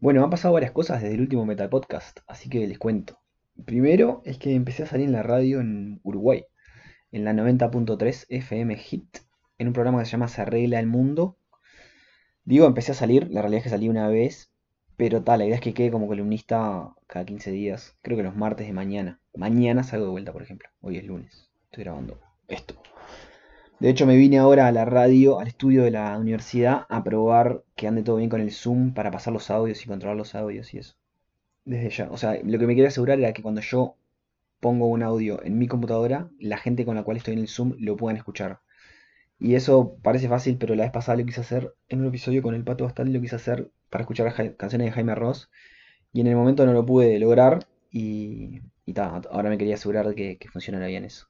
Bueno, han pasado varias cosas desde el último Metal Podcast, así que les cuento. Primero es que empecé a salir en la radio en Uruguay, en la 90.3 FM Hit, en un programa que se llama Se arregla el mundo. Digo, empecé a salir, la realidad es que salí una vez, pero tal, la idea es que quede como columnista cada 15 días, creo que los martes de mañana. Mañana salgo de vuelta, por ejemplo. Hoy es lunes, estoy grabando esto. De hecho, me vine ahora a la radio, al estudio de la universidad, a probar que ande todo bien con el Zoom para pasar los audios y controlar los audios y eso. Desde ya. O sea, lo que me quería asegurar era que cuando yo pongo un audio en mi computadora, la gente con la cual estoy en el Zoom lo puedan escuchar. Y eso parece fácil, pero la vez pasada lo quise hacer en un episodio con el Pato Bastal, lo quise hacer para escuchar canciones de Jaime Ross. Y en el momento no lo pude lograr y, y ahora me quería asegurar que, que funcionara bien eso.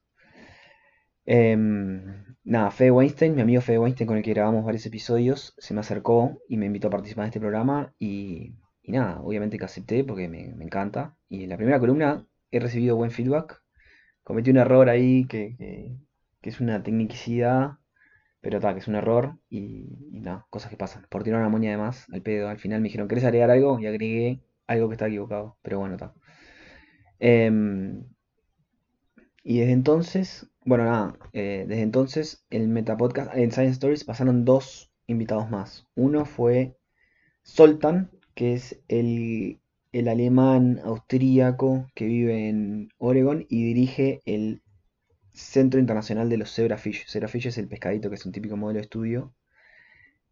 Em, nada, Fede Weinstein, mi amigo Fede Weinstein con el que grabamos varios episodios, se me acercó y me invitó a participar en este programa y, nada, obviamente que acepté porque me, encanta. Y en la primera columna he recibido buen feedback. Cometí un error ahí que, es una tecnicidad, pero tal, que es un error y, nada, cosas que pasan. Por tirar una moña de más al pedo, al final me dijeron, ¿querés agregar algo? Y agregué algo que está equivocado, pero bueno, está. Em, y desde entonces bueno, nada, eh, desde entonces el Metapodcast, en Science Stories pasaron dos invitados más. Uno fue Soltan, que es el, alemán austríaco que vive en Oregon y dirige el Centro Internacional de los Zebrafish. Zebrafish es el pescadito que es un típico modelo de estudio.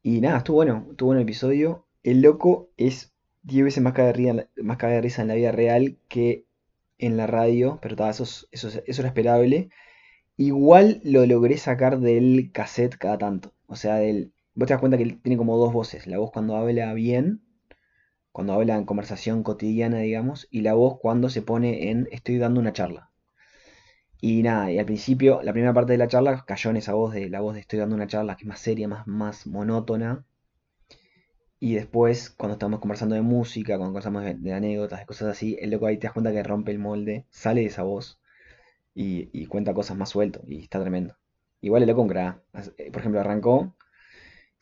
Y nada, estuvo bueno, estuvo bueno el episodio. El loco es 10 veces más caga, de risa en la vida real que en la radio, pero eso, eso, eso era esperable. Igual lo logré sacar del cassette cada tanto. O sea, del, vos te das cuenta que tiene como dos voces. La voz cuando habla bien, cuando habla en conversación cotidiana, digamos, y la voz cuando se pone en estoy dando una charla. Y nada, y al principio, la primera parte de la charla cayó en esa voz de la voz de estoy dando una charla, que es más seria, más, más monótona. Y después, cuando estamos conversando de música, cuando conversamos de, de anécdotas, de cosas así, el loco ahí te das cuenta que rompe el molde, sale de esa voz y, cuenta cosas más suelto y está tremendo. Igual el loco un. Eh, por ejemplo, arrancó,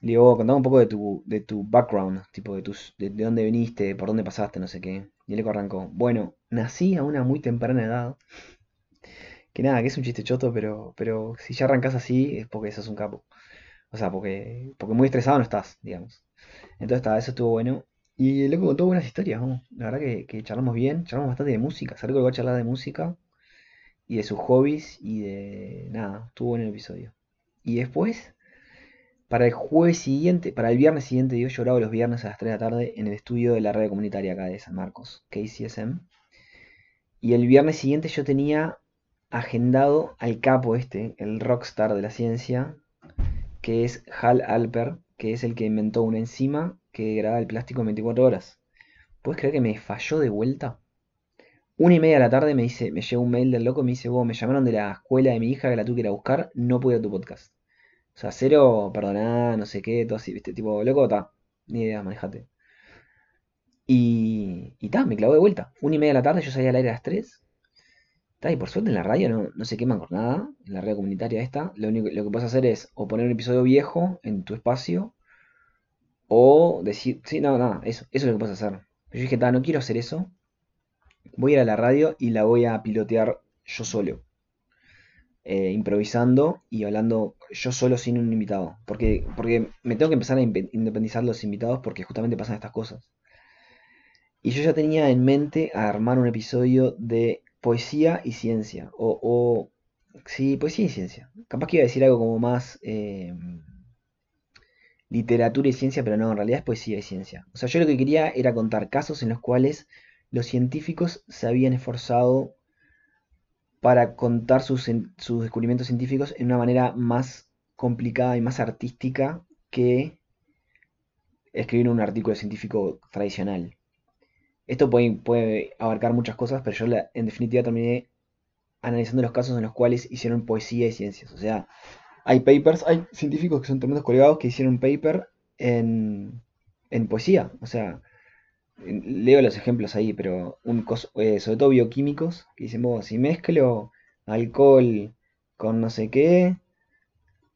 le digo, contame un poco de tu, de tu background, tipo de, tus, de, dónde viniste, por dónde pasaste, no sé qué. Y el loco arrancó, bueno, nací a una muy temprana edad. Que nada, que es un chiste choto, pero, pero si ya arrancas así es porque sos un capo. O sea, porque, porque muy estresado no estás, digamos. Entonces, está, eso estuvo bueno. Y el loco contó buenas historias, La verdad que, charlamos bien, charlamos bastante de música. Se que va a charlar de música y de sus hobbies y de nada, estuvo en el episodio. Y después, para el jueves siguiente, para el viernes siguiente, yo lloraba los viernes a las 3 de la tarde en el estudio de la red comunitaria acá de San Marcos, KCSM. Y el viernes siguiente yo tenía agendado al capo este, el rockstar de la ciencia, que es Hal Alper, que es el que inventó una enzima que graba el plástico en 24 horas. ¿Puedes creer que me falló de vuelta? Una y media de la tarde me dice, me llega un mail del loco, me dice, vos, me llamaron de la escuela de mi hija que la tuve que ir a buscar, no pude a tu podcast. O sea, cero, perdoná, no sé qué, todo así, viste, tipo, loco, está, ni idea, manejate. Y, y ta, me clavó de vuelta. Una y media de la tarde, yo salía al aire a las 3. Ta, y por suerte en la radio no, no se queman con nada, en la radio comunitaria esta. Lo único lo que puedes hacer es o poner un episodio viejo en tu espacio, o decir, sí, no, nada, eso, eso es lo que puedes hacer. Yo dije, ta, no quiero hacer eso voy a ir a la radio y la voy a pilotear yo solo. Eh, improvisando y hablando yo solo sin un invitado. Porque, porque me tengo que empezar a independizar los invitados porque justamente pasan estas cosas. Y yo ya tenía en mente armar un episodio de poesía y ciencia. O, o sí, poesía y ciencia. Capaz que iba a decir algo como más eh, literatura y ciencia, pero no, en realidad es poesía y ciencia. O sea, yo lo que quería era contar casos en los cuales los científicos se habían esforzado para contar sus, descubrimientos científicos en una manera más complicada y más artística que escribir un artículo científico tradicional. Esto puede, abarcar muchas cosas, pero yo en definitiva terminé analizando los casos en los cuales hicieron poesía y ciencias. O sea, hay papers, hay científicos que son tremendos colgados que hicieron paper en, en poesía. O sea, leo los ejemplos ahí, pero un eh, sobre todo bioquímicos, que dicen, vos, si mezclo alcohol con no sé qué,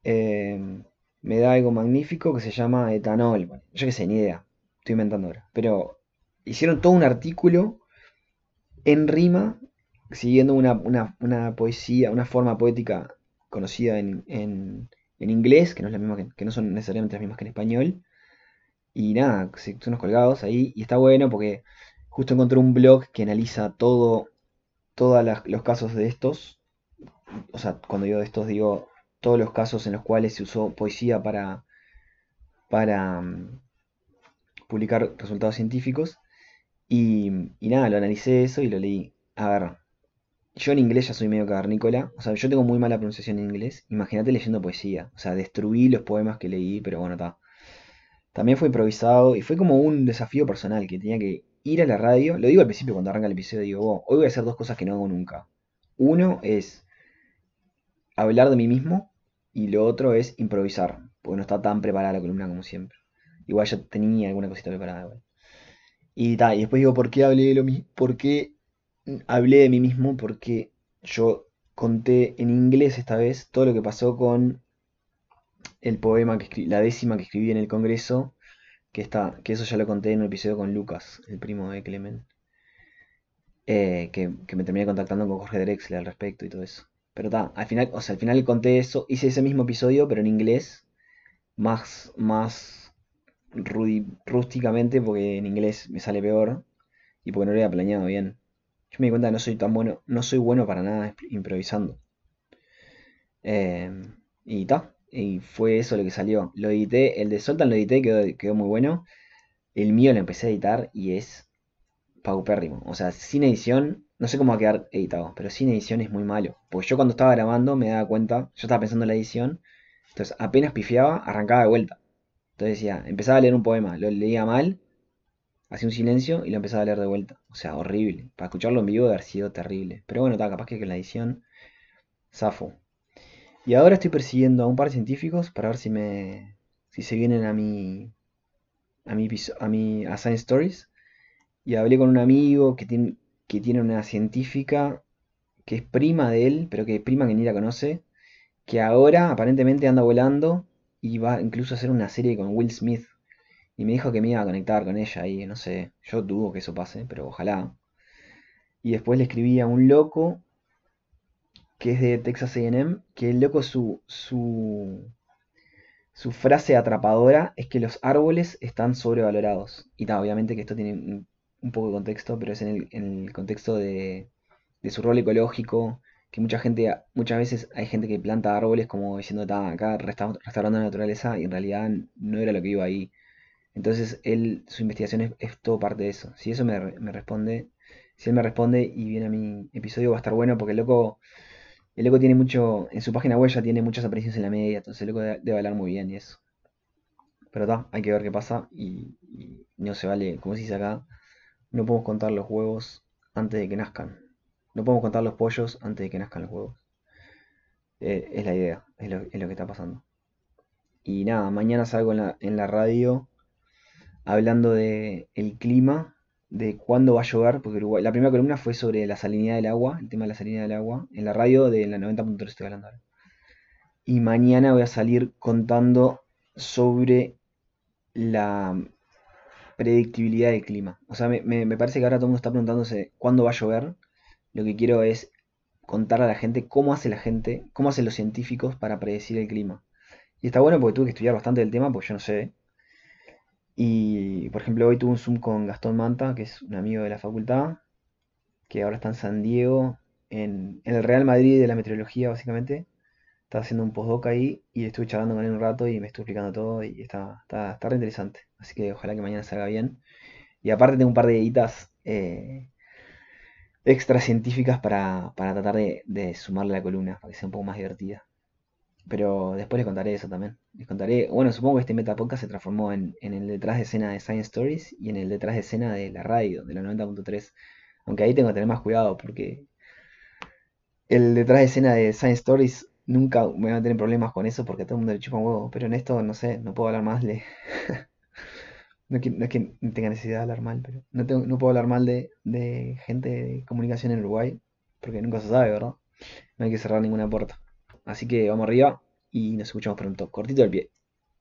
em, me da algo magnífico que se llama etanol. yo qué sé, ni idea, estoy inventando ahora. Pero hicieron todo un artículo en rima, siguiendo una, poesía, una forma poética conocida en, en, inglés, que no, es la misma que, no son necesariamente las mismas que en español. Y nada, son unos colgados ahí. Y está bueno porque justo encontré un blog que analiza todo, todos los casos de estos. O sea, cuando digo de estos, digo todos los casos en los cuales se usó poesía para, para mm, publicar resultados científicos. Y, nada, lo analicé eso y lo leí. A ver, yo en inglés ya soy medio cavernícola. O sea, yo tengo muy mala pronunciación en inglés. Imagínate leyendo poesía. O sea, destruí los poemas que leí, pero bueno, está. También fue improvisado y fue como un desafío personal que tenía que ir a la radio. Lo digo al principio cuando arranca el episodio, digo, hoy voy a hacer dos cosas que no hago nunca. Uno es hablar de mí mismo y lo otro es improvisar, porque no está tan preparada la columna como siempre. Igual ya tenía alguna cosita preparada. Y, y después digo, ¿por qué hablé de lo mismo? ¿Por qué hablé de mí mismo? Porque yo conté en inglés esta vez todo lo que pasó con el poema, que la décima que escribí en el Congreso, que, está, que eso ya lo conté en un episodio con Lucas, el primo de Clemen, eh, que, me terminé contactando con Jorge Drexler al respecto y todo eso. Pero está, al final, o sea, al final conté eso, hice ese mismo episodio, pero en inglés, más, más rústicamente, porque en inglés me sale peor y porque no lo había planeado bien. Yo me di cuenta que no soy tan bueno, no soy bueno para nada improvisando. Eh, y está, y fue eso lo que salió. Lo edité, el de Soltan lo edité, quedó, quedó muy bueno. El mío lo empecé a editar y es paupérrimo. O sea, sin edición, no sé cómo va a quedar editado, pero sin edición es muy malo. Pues yo cuando estaba grabando me daba cuenta, yo estaba pensando en la edición, entonces apenas pifiaba, arrancaba de vuelta. Entonces decía, empezaba a leer un poema, lo leía mal, hacía un silencio y lo empezaba a leer de vuelta. O sea, horrible. Para escucharlo en vivo debe haber sido terrible. Pero bueno, está capaz que la edición, zafo. Y ahora estoy persiguiendo a un par de científicos para ver si me si se vienen a mi a mi a mi a Science Stories y hablé con un amigo que tiene que tiene una científica que es prima de él, pero que es prima que ni la conoce, que ahora aparentemente anda volando y va incluso a hacer una serie con Will Smith. Y me dijo que me iba a conectar con ella y no sé, yo dudo que eso pase, pero ojalá. Y después le escribí a un loco que es de Texas AM, que el loco su, su, su frase atrapadora es que los árboles están sobrevalorados. Y ta, obviamente que esto tiene un, poco de contexto, pero es en el, contexto de, de, su rol ecológico, que mucha gente, muchas veces hay gente que planta árboles como diciendo, está acá restaurando la naturaleza, y en realidad no era lo que iba ahí. Entonces él, su investigación es, todo parte de eso. Si eso me, me responde, si él me responde y viene a mi episodio va a estar bueno porque el loco el loco tiene mucho, en su página web ya tiene muchas apariciones en la media, entonces el loco debe, hablar muy bien y eso. Pero está, hay que ver qué pasa y, no se vale, como se dice acá, no podemos contar los huevos antes de que nazcan. No podemos contar los pollos antes de que nazcan los huevos. Eh, es la idea, es lo, que está pasando. Y nada, mañana salgo en la, en la radio hablando de el clima de cuándo va a llover, porque la primera columna fue sobre la salinidad del agua, el tema de la salinidad del agua, en la radio de la 90.3 estoy hablando ahora. Y mañana voy a salir contando sobre la predictibilidad del clima. O sea, me, parece que ahora todo el mundo está preguntándose cuándo va a llover. Lo que quiero es contar a la gente cómo hace la gente, cómo hacen los científicos para predecir el clima. Y está bueno porque tuve que estudiar bastante del tema, porque yo no sé. Y, por ejemplo, hoy tuve un Zoom con Gastón Manta, que es un amigo de la facultad, que ahora está en San Diego, en, el Real Madrid de la meteorología, básicamente. Está haciendo un postdoc ahí y estuve charlando con él un rato y me estuvo explicando todo y está, está, está re interesante. Así que ojalá que mañana salga bien. Y aparte tengo un par de editas eh, extra científicas para, tratar de, de sumarle a la columna, para que sea un poco más divertida. Pero después les contaré eso también. Les contaré, bueno, supongo que este Metapodcast se transformó en, el detrás de escena de Science Stories y en el detrás de escena de la radio, de la 90.3. Aunque ahí tengo que tener más cuidado porque el detrás de escena de Science Stories nunca me a tener problemas con eso porque todo el mundo le chupa un huevo. Pero en esto, no sé, no puedo hablar más de... no, es que, no tenga necesidad de hablar mal, pero no, tengo, no puedo hablar mal de, de gente de comunicación en Uruguay porque nunca se sabe, ¿verdad? No hay que cerrar ninguna puerta. Así que vamos arriba y nos escuchamos pronto. Cortito el pie.